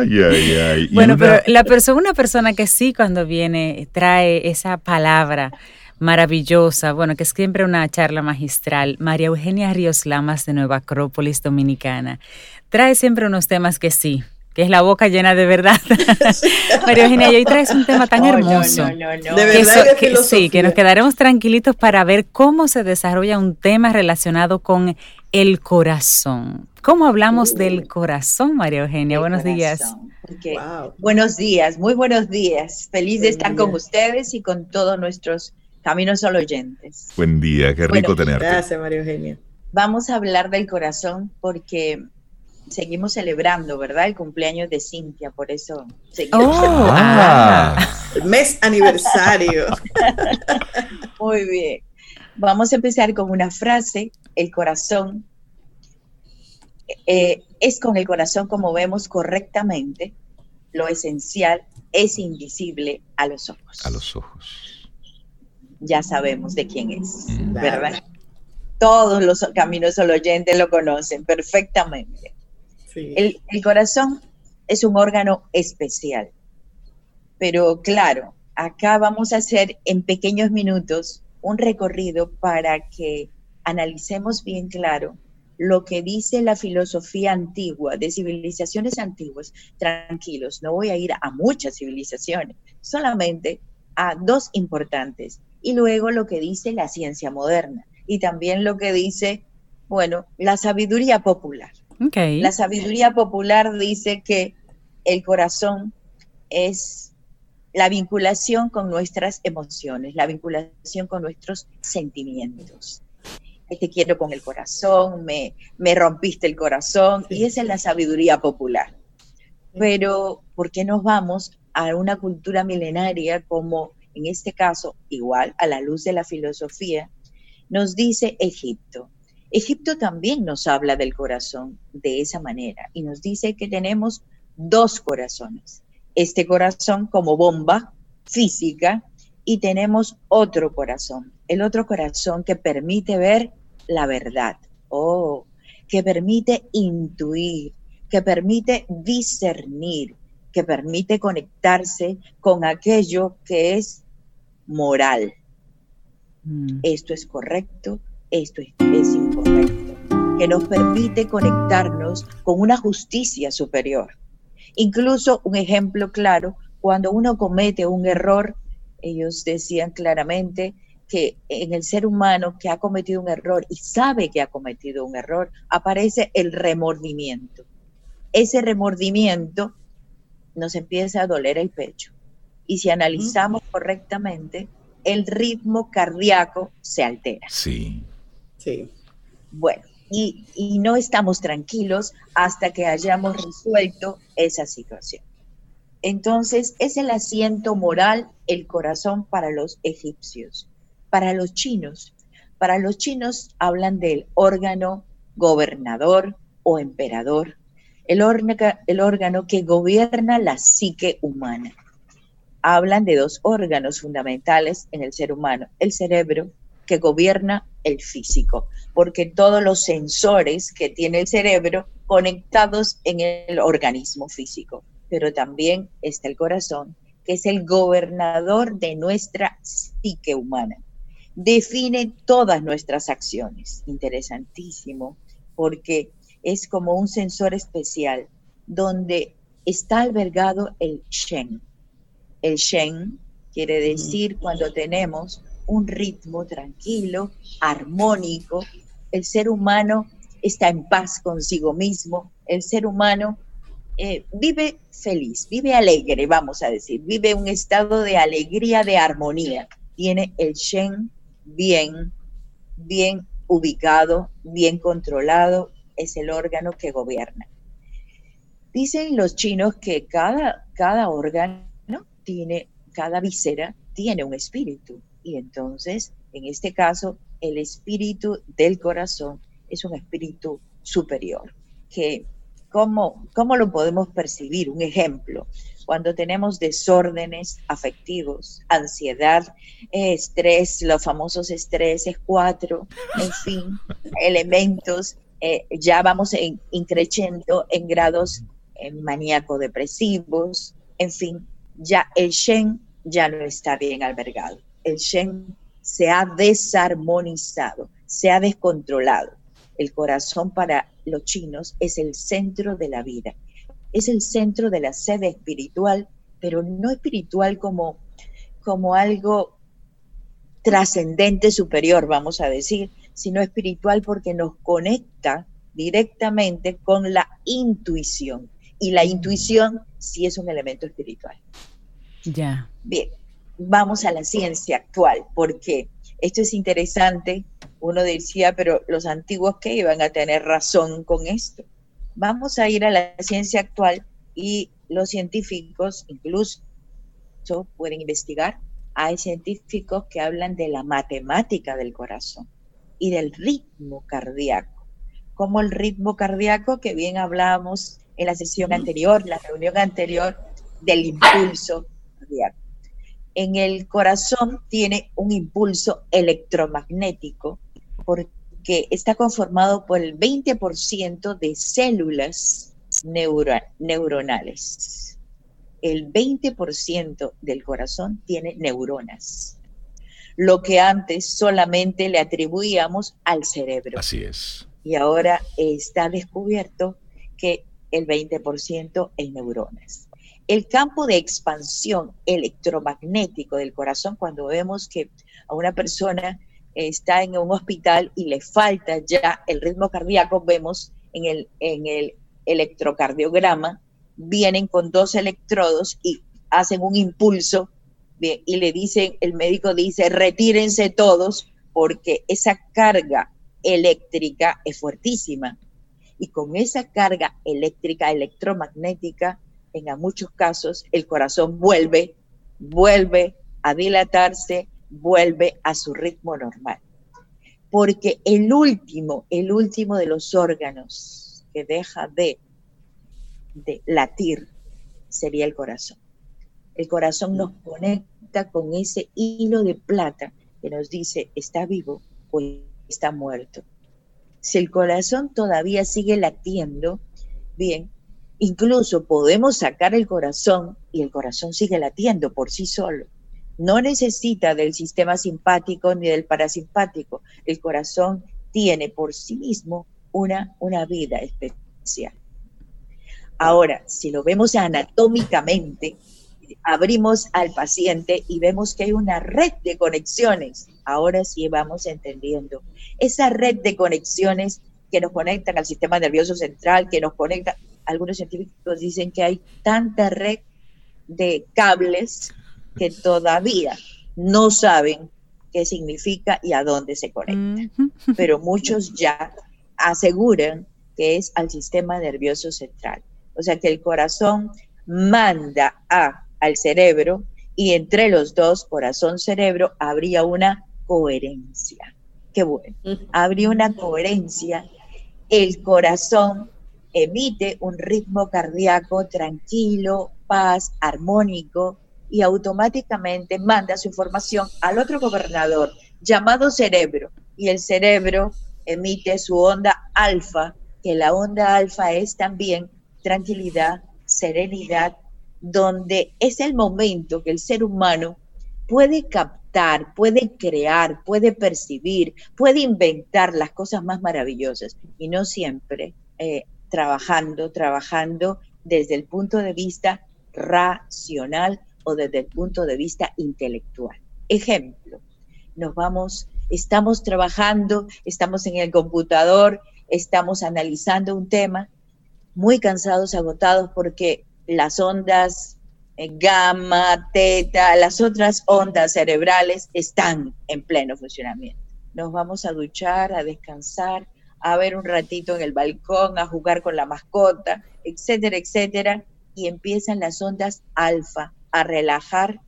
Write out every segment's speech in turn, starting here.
Ay, ay, ay. Bueno, pero la persona, una persona que sí cuando viene trae esa palabra maravillosa, bueno, que es siempre una charla magistral, María Eugenia Ríos Lamas de Nueva Acrópolis Dominicana. Trae siempre unos temas que sí, que es la boca llena de verdad. María Eugenia, y hoy traes un tema tan hermoso. de verdad que, sí, que nos quedaremos tranquilitos para ver cómo se desarrolla un tema relacionado con el corazón. ¿Cómo hablamos del corazón, María Eugenia? buenos días. Buenos días, muy buenos días. Feliz de estar con ustedes y con todos nuestros Caminos solo oyentes. Buen día, qué rico tenerte. Gracias, María Eugenia. Vamos a hablar del corazón porque seguimos celebrando, ¿verdad? El cumpleaños de Cintia, por eso seguimos. Oh, ah. El mes aniversario. Muy bien. Vamos a empezar con una frase, el corazón. Eh, es con el corazón como vemos correctamente, lo esencial es invisible a los ojos. A los ojos ya sabemos de quién es, mm. ¿verdad? Todos los caminos al oyente lo conocen perfectamente. El, el corazón es un órgano especial, pero claro, acá vamos a hacer en pequeños minutos un recorrido para que analicemos bien claro lo que dice la filosofía antigua de civilizaciones antiguas. Tranquilos, no voy a ir a muchas civilizaciones, solamente a dos importantes y luego lo que dice la ciencia moderna y también lo que dice, bueno, la sabiduría popular. La sabiduría popular dice que el corazón es la vinculación con nuestras emociones, la vinculación con nuestros sentimientos. Te quiero con el corazón, me, me rompiste el corazón, y esa es la sabiduría popular. Pero, ¿por qué nos vamos a una cultura milenaria como en este caso igual a la luz de la filosofía, nos dice Egipto. Egipto también nos habla del corazón de esa manera y nos dice que tenemos dos corazones. Este corazón como bomba física y tenemos otro corazón, el otro corazón que permite ver la verdad, oh, que permite intuir, que permite discernir, que permite conectarse con aquello que es moral. Mm. Esto es correcto, esto es, incorrecto, que nos permite conectarnos con una justicia superior. Incluso un ejemplo claro, cuando uno comete un error, ellos decían claramente que en el ser humano que ha cometido un error y sabe que ha cometido un error, aparece el remordimiento. Ese remordimiento nos empieza a doler el pecho. Y si analizamos correctamente, el ritmo cardíaco se altera. Sí. Sí. Bueno, y, no estamos tranquilos hasta que hayamos resuelto esa situación. Entonces, es el asiento moral, el corazón para los egipcios. Para los chinos, para los chinos hablan del órgano gobernador o emperador el, el órgano que gobierna la psique humana. Hablan de dos órganos fundamentales en el ser humano, el cerebro que gobierna el físico, porque todos los sensores que tiene el cerebro conectados en el organismo físico, pero también está el corazón, que es el gobernador de nuestra psique humana. Define todas nuestras acciones. Interesantísimo, porque es como un sensor especial donde está albergado el Shen. El Shen quiere decir cuando tenemos un ritmo tranquilo, armónico, el ser humano está en paz consigo mismo, el ser humano eh, vive feliz, vive alegre, vamos a decir, vive un estado de alegría, de armonía. Tiene el Shen bien, bien ubicado, bien controlado es el órgano que gobierna. Dicen los chinos que cada, cada órgano tiene, cada visera tiene un espíritu. Y entonces, en este caso, el espíritu del corazón es un espíritu superior. Que, ¿cómo, ¿Cómo lo podemos percibir? Un ejemplo, cuando tenemos desórdenes afectivos, ansiedad, estrés, los famosos estreses cuatro, en fin, elementos eh, ya vamos increciendo en grados eh, maníaco-depresivos, en fin, ya el Shen ya no está bien albergado. El Shen se ha desarmonizado, se ha descontrolado. El corazón para los chinos es el centro de la vida, es el centro de la sede espiritual, pero no espiritual como, como algo trascendente superior, vamos a decir, sino espiritual porque nos conecta directamente con la intuición. Y la intuición sí es un elemento espiritual. Ya. Bien, vamos a la ciencia actual, porque esto es interesante. Uno decía, pero los antiguos que iban a tener razón con esto. Vamos a ir a la ciencia actual y los científicos incluso pueden investigar. Hay científicos que hablan de la matemática del corazón y del ritmo cardíaco, como el ritmo cardíaco que bien hablábamos en la sesión anterior, la reunión anterior, del impulso cardíaco. En el corazón tiene un impulso electromagnético porque está conformado por el 20% de células neuronales. El 20% del corazón tiene neuronas lo que antes solamente le atribuíamos al cerebro. Así es. Y ahora está descubierto que el 20% en neuronas. El campo de expansión electromagnético del corazón, cuando vemos que a una persona está en un hospital y le falta ya el ritmo cardíaco, vemos en el, en el electrocardiograma, vienen con dos electrodos y hacen un impulso y le dicen, el médico dice, retírense todos porque esa carga eléctrica es fuertísima. Y con esa carga eléctrica, electromagnética, en muchos casos el corazón vuelve, vuelve a dilatarse, vuelve a su ritmo normal. Porque el último, el último de los órganos que deja de, de latir sería el corazón. El corazón nos conecta con ese hilo de plata que nos dice, está vivo o está muerto. Si el corazón todavía sigue latiendo, bien, incluso podemos sacar el corazón y el corazón sigue latiendo por sí solo. No necesita del sistema simpático ni del parasimpático. El corazón tiene por sí mismo una, una vida especial. Ahora, si lo vemos anatómicamente, abrimos al paciente y vemos que hay una red de conexiones. Ahora sí vamos entendiendo. Esa red de conexiones que nos conectan al sistema nervioso central, que nos conecta, algunos científicos dicen que hay tanta red de cables que todavía no saben qué significa y a dónde se conecta. Pero muchos ya aseguran que es al sistema nervioso central. O sea que el corazón manda a al cerebro y entre los dos, corazón-cerebro, habría una coherencia. Qué bueno, habría una coherencia. El corazón emite un ritmo cardíaco tranquilo, paz, armónico y automáticamente manda su información al otro gobernador llamado cerebro y el cerebro emite su onda alfa, que la onda alfa es también tranquilidad, serenidad donde es el momento que el ser humano puede captar, puede crear, puede percibir, puede inventar las cosas más maravillosas. Y no siempre eh, trabajando, trabajando desde el punto de vista racional o desde el punto de vista intelectual. Ejemplo, nos vamos, estamos trabajando, estamos en el computador, estamos analizando un tema, muy cansados, agotados porque las ondas eh, gamma, teta, las otras ondas cerebrales están en pleno funcionamiento. Nos vamos a duchar, a descansar, a ver un ratito en el balcón, a jugar con la mascota, etcétera, etcétera, y empiezan las ondas alfa a relajar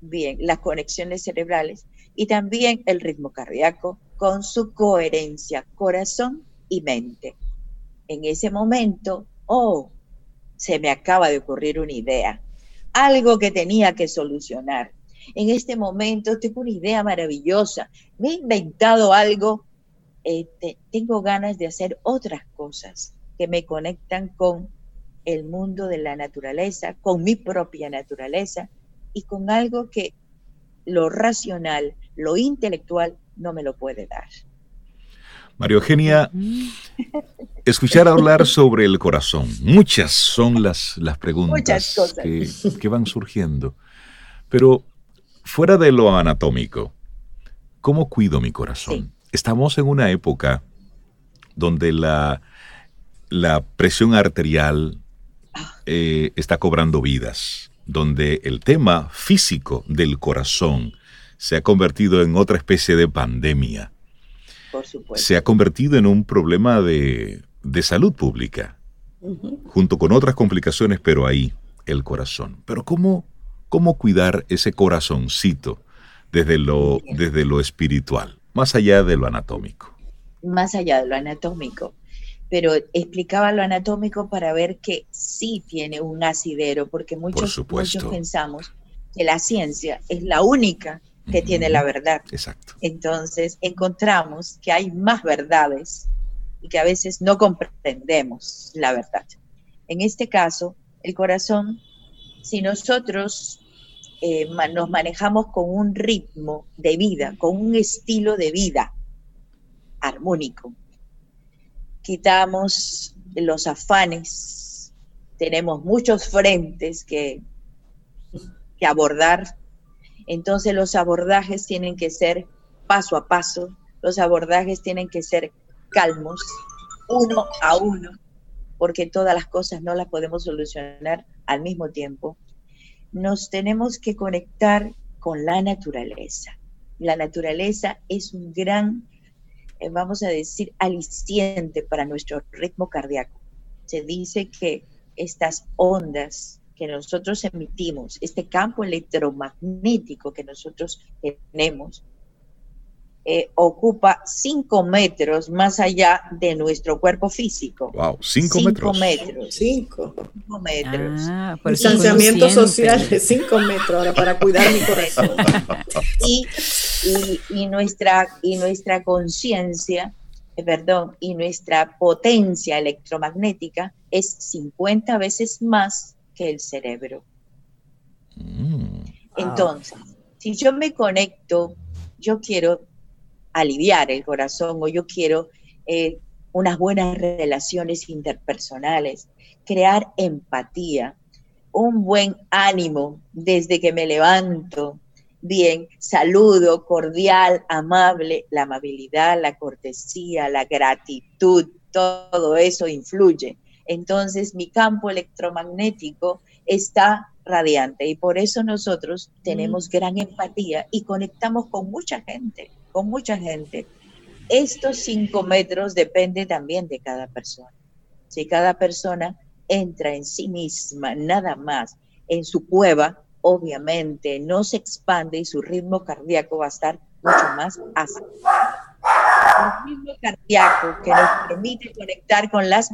bien las conexiones cerebrales y también el ritmo cardíaco con su coherencia, corazón y mente. En ese momento, oh, se me acaba de ocurrir una idea, algo que tenía que solucionar. En este momento tengo una idea maravillosa, me he inventado algo, este, tengo ganas de hacer otras cosas que me conectan con el mundo de la naturaleza, con mi propia naturaleza y con algo que lo racional, lo intelectual no me lo puede dar. María Eugenia, escuchar hablar sobre el corazón. Muchas son las, las preguntas que, que, van surgiendo. Pero fuera de lo anatómico, ¿cómo cuido mi corazón? Estamos en una época donde la, la presión arterial eh, está cobrando vidas, donde el tema físico del corazón se ha convertido en otra especie de pandemia. Por supuesto. Se ha convertido en un problema de, salud pública, junto con otras complicaciones, pero ahí, el corazón. Pero ¿cómo, cómo cuidar ese corazoncito desde lo, desde lo espiritual, más allá de lo anatómico? Más allá de lo anatómico pero explicaba lo anatómico para ver que sí tiene un asidero, porque muchos, muchos pensamos que la ciencia es la única que tiene la verdad. Exacto. Entonces encontramos que hay más verdades y que a veces no comprendemos la verdad. En este caso, el corazón, si nosotros eh, nos manejamos con un ritmo de vida, con un estilo de vida armónico, quitamos los afanes, tenemos muchos frentes que, que abordar, entonces los abordajes tienen que ser paso a paso, los abordajes tienen que ser calmos, uno a uno, porque todas las cosas no las podemos solucionar al mismo tiempo. Nos tenemos que conectar con la naturaleza. La naturaleza es un gran eh, vamos a decir, aliciente para nuestro ritmo cardíaco. Se dice que estas ondas que nosotros emitimos, este campo electromagnético que nosotros tenemos, eh, ocupa cinco metros más allá de nuestro cuerpo físico. Wow, cinco, metros. metros. Cinco. Cinco metros. Ah, Distanciamiento social de cinco metros ahora para cuidar mi corazón. y, y, nuestra, y nuestra conciencia, eh, perdón, y nuestra potencia electromagnética es 50 veces más que el cerebro. Mm. Entonces, si yo me conecto, yo quiero aliviar el corazón o yo quiero eh, unas buenas relaciones interpersonales, crear empatía, un buen ánimo desde que me levanto, bien, saludo, cordial, amable, la amabilidad, la cortesía, la gratitud, todo eso influye. Entonces mi campo electromagnético está radiante y por eso nosotros tenemos mm. gran empatía y conectamos con mucha gente con mucha gente. Estos cinco metros depende también de cada persona. Si cada persona entra en sí misma, nada más, en su cueva, obviamente no se expande y su ritmo cardíaco va a estar mucho más ácido. El ritmo cardíaco que nos permite conectar con las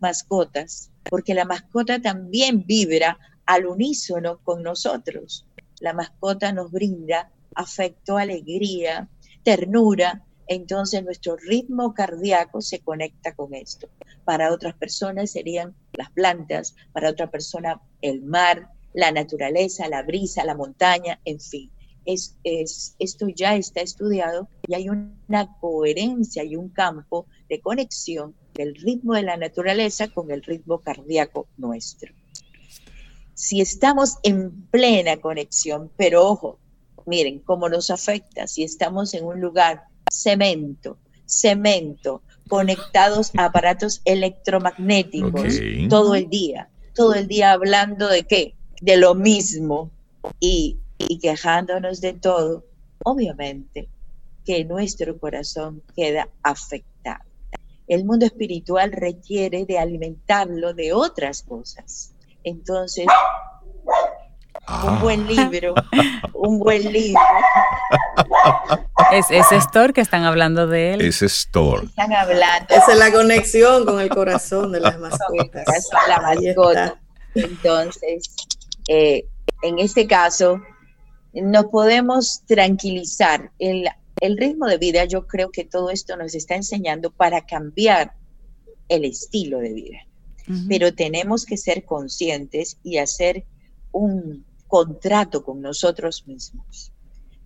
mascotas, porque la mascota también vibra al unísono con nosotros. La mascota nos brinda afecto, alegría, ternura, entonces nuestro ritmo cardíaco se conecta con esto. Para otras personas serían las plantas, para otra persona el mar, la naturaleza, la brisa, la montaña, en fin. Es, es, esto ya está estudiado y hay una coherencia y un campo de conexión del ritmo de la naturaleza con el ritmo cardíaco nuestro. Si estamos en plena conexión, pero ojo, miren cómo nos afecta. Si estamos en un lugar cemento, cemento, conectados a aparatos electromagnéticos todo el día, todo el día hablando de qué, de lo mismo y, y quejándonos de todo, obviamente que nuestro corazón queda afectado. El mundo espiritual requiere de alimentarlo de otras cosas. Entonces, un ah. buen libro, un buen libro. Es ese Store que están hablando de él. Ese Store. Están hablando. Esa es la conexión con el corazón de las mascotas. la mascota. Entonces, eh, en este caso, nos podemos tranquilizar. El, el ritmo de vida, yo creo que todo esto nos está enseñando para cambiar el estilo de vida. pero tenemos que ser conscientes y hacer un contrato con nosotros mismos.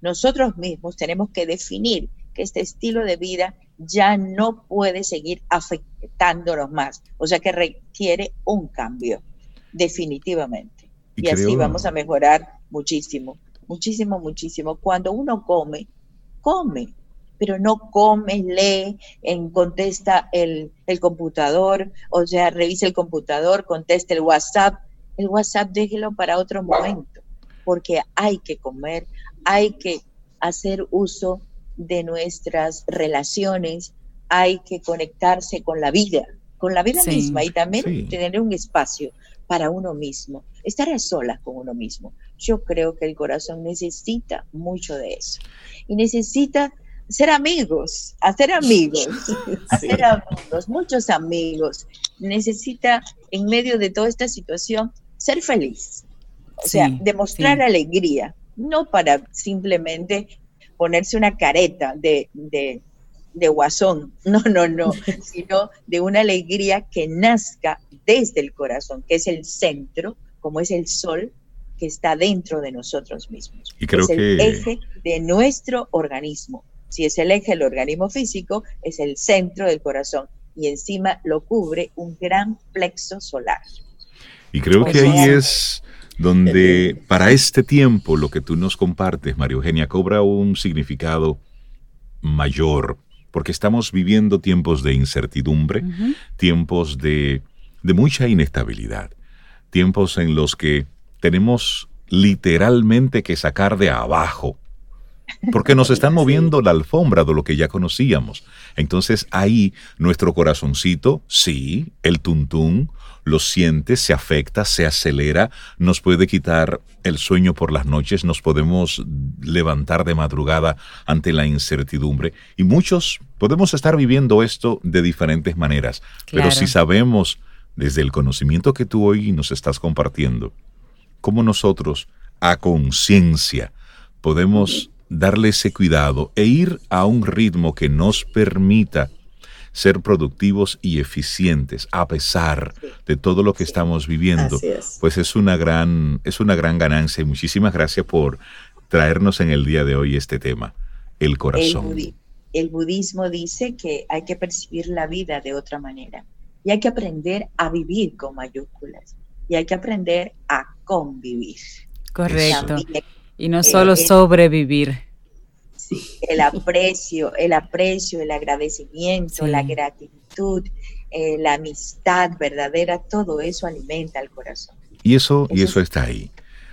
Nosotros mismos tenemos que definir que este estilo de vida ya no puede seguir afectándonos más, o sea que requiere un cambio, definitivamente. Y, así vamos a mejorar muchísimo, muchísimo, muchísimo. Cuando uno come, come, pero no come, lee, en, contesta el, el computador, o sea, revisa el computador, contesta el WhatsApp. El WhatsApp déjelo para otro momento, porque hay que comer, hay que hacer uso de nuestras relaciones, hay que conectarse con la vida, con la vida misma y también tener un espacio para uno mismo, estar a solas con uno mismo. Yo creo que el corazón necesita mucho de eso y necesita ser amigos, hacer amigos, hacer amigos, muchos amigos. Necesita en medio de toda esta situación ser feliz, o sea, demostrar alegría, no para simplemente ponerse una careta de, de, guasón, no, no, no, sino de una alegría que nazca desde el corazón, que es el centro, como es el sol que está dentro de nosotros mismos. Y creo es el eje de nuestro organismo. Si es el eje del organismo físico, es el centro del corazón y encima lo cubre un gran plexo solar. Y creo que ahí es donde para este tiempo lo que tú nos compartes, María Eugenia, cobra un significado mayor, porque estamos viviendo tiempos de incertidumbre, tiempos de, de mucha inestabilidad, tiempos en los que tenemos literalmente que sacar de abajo porque nos están moviendo la alfombra de lo que ya conocíamos. Entonces ahí nuestro corazoncito, sí, el tuntún, lo siente, se afecta, se acelera, nos puede quitar el sueño por las noches, nos podemos levantar de madrugada ante la incertidumbre. Y muchos podemos estar viviendo esto de diferentes maneras, pero si sabemos desde el conocimiento que tú hoy nos estás compartiendo, cómo nosotros a conciencia podemos darle ese cuidado e ir a un ritmo que nos permita ser productivos y eficientes a pesar de todo lo que estamos viviendo, pues es una gran es una gran ganancia y muchísimas gracias por traernos en el día de hoy este tema, el corazón. el budismo dice que hay que percibir la vida de otra manera y hay que aprender a vivir con mayúsculas y hay que aprender a convivir. Correcto. Y no solo sobrevivir. el aprecio, el aprecio, el agradecimiento, la gratitud, eh, la amistad verdadera, todo eso alimenta al corazón. Y eso, y eso está ahí.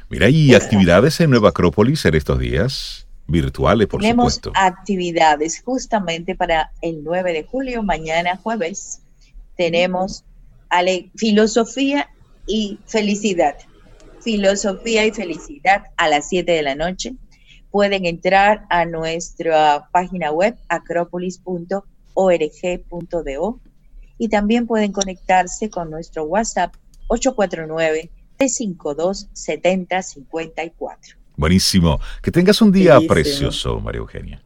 Mira, ¿y actividades en Nueva Acrópolis en estos días? Virtuales, por Tenemos supuesto. actividades justamente para el 9 de julio, mañana jueves. Tenemos filosofía y felicidad filosofía y felicidad a las 7 de la noche. Pueden entrar a nuestra página web acropolis.org.do y también pueden conectarse con nuestro WhatsApp 849-352-7054. Buenísimo. Que tengas un día precioso, María Eugenia.